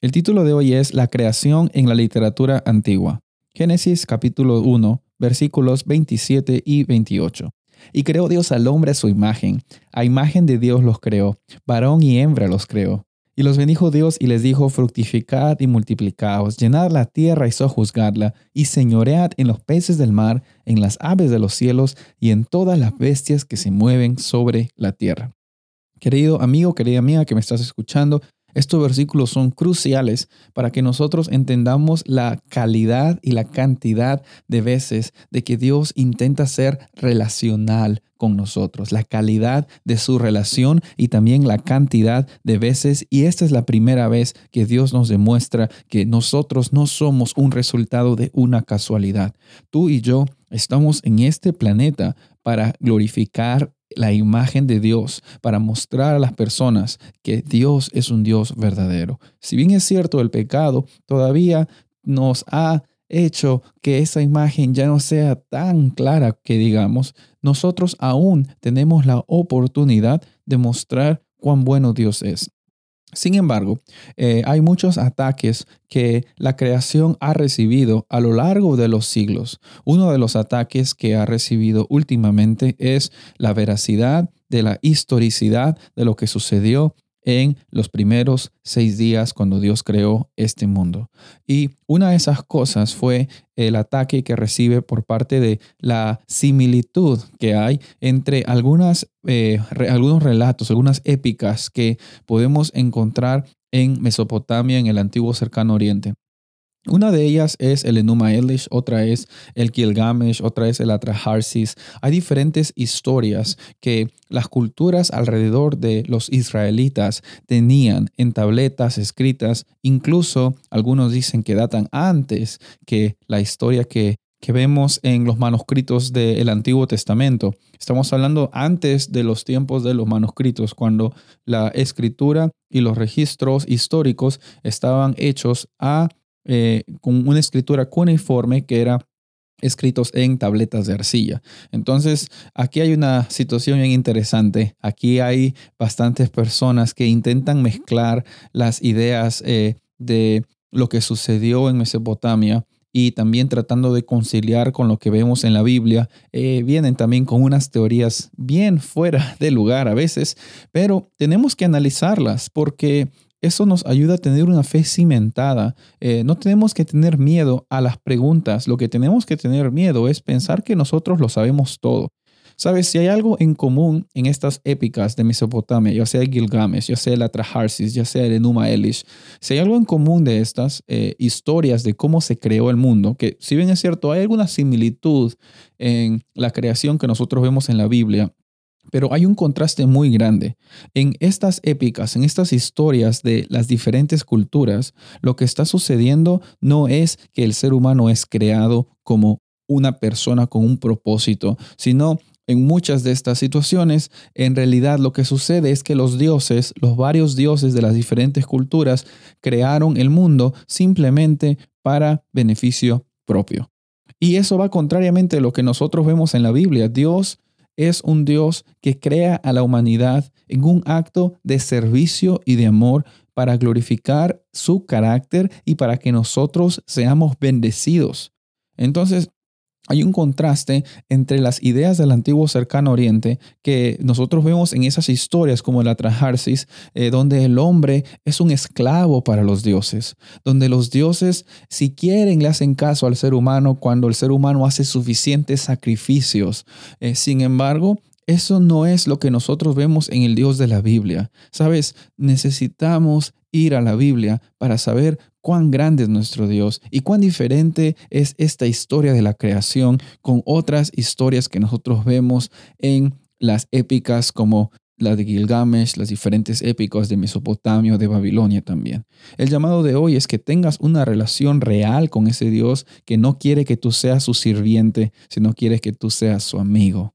El título de hoy es La creación en la literatura antigua. Génesis capítulo 1, versículos 27 y 28. Y creó Dios al hombre a su imagen. A imagen de Dios los creó. Varón y hembra los creó. Y los bendijo Dios y les dijo, fructificad y multiplicaos, llenad la tierra y sojuzgadla, y señoread en los peces del mar, en las aves de los cielos y en todas las bestias que se mueven sobre la tierra. Querido amigo, querida amiga que me estás escuchando, estos versículos son cruciales para que nosotros entendamos la calidad y la cantidad de veces de que Dios intenta ser relacional con nosotros, la calidad de su relación y también la cantidad de veces. Y esta es la primera vez que Dios nos demuestra que nosotros no somos un resultado de una casualidad. Tú y yo estamos en este planeta para glorificar la imagen de Dios para mostrar a las personas que Dios es un Dios verdadero. Si bien es cierto, el pecado todavía nos ha hecho que esa imagen ya no sea tan clara que digamos, nosotros aún tenemos la oportunidad de mostrar cuán bueno Dios es. Sin embargo, eh, hay muchos ataques que la creación ha recibido a lo largo de los siglos. Uno de los ataques que ha recibido últimamente es la veracidad de la historicidad de lo que sucedió en los primeros seis días cuando Dios creó este mundo. Y una de esas cosas fue el ataque que recibe por parte de la similitud que hay entre algunas, eh, algunos relatos, algunas épicas que podemos encontrar en Mesopotamia, en el antiguo cercano oriente. Una de ellas es el Enuma Elish, otra es el Gilgamesh, otra es el Atraharsis. Hay diferentes historias que las culturas alrededor de los israelitas tenían en tabletas escritas, incluso algunos dicen que datan antes que la historia que, que vemos en los manuscritos del Antiguo Testamento. Estamos hablando antes de los tiempos de los manuscritos, cuando la escritura y los registros históricos estaban hechos a eh, con una escritura cuneiforme que era escritos en tabletas de arcilla. Entonces, aquí hay una situación bien interesante. Aquí hay bastantes personas que intentan mezclar las ideas eh, de lo que sucedió en Mesopotamia y también tratando de conciliar con lo que vemos en la Biblia, eh, vienen también con unas teorías bien fuera de lugar a veces, pero tenemos que analizarlas porque eso nos ayuda a tener una fe cimentada. Eh, no tenemos que tener miedo a las preguntas. Lo que tenemos que tener miedo es pensar que nosotros lo sabemos todo. Sabes, si hay algo en común en estas épicas de Mesopotamia, ya sea Gilgamesh, ya sea el Atraharsis, ya sea el Enuma Elish, si hay algo en común de estas eh, historias de cómo se creó el mundo, que si bien es cierto, hay alguna similitud en la creación que nosotros vemos en la Biblia, pero hay un contraste muy grande. En estas épicas, en estas historias de las diferentes culturas, lo que está sucediendo no es que el ser humano es creado como una persona con un propósito, sino en muchas de estas situaciones, en realidad lo que sucede es que los dioses, los varios dioses de las diferentes culturas, crearon el mundo simplemente para beneficio propio. Y eso va contrariamente a lo que nosotros vemos en la Biblia. Dios es un Dios que crea a la humanidad en un acto de servicio y de amor para glorificar su carácter y para que nosotros seamos bendecidos. Entonces, hay un contraste entre las ideas del antiguo cercano oriente que nosotros vemos en esas historias como la Trajarsis, eh, donde el hombre es un esclavo para los dioses, donde los dioses, si quieren, le hacen caso al ser humano cuando el ser humano hace suficientes sacrificios. Eh, sin embargo, eso no es lo que nosotros vemos en el Dios de la Biblia. Sabes, necesitamos ir a la Biblia para saber cuán grande es nuestro Dios y cuán diferente es esta historia de la creación con otras historias que nosotros vemos en las épicas como la de Gilgamesh, las diferentes épicas de Mesopotamia de Babilonia también. El llamado de hoy es que tengas una relación real con ese Dios que no quiere que tú seas su sirviente, sino quiere que tú seas su amigo.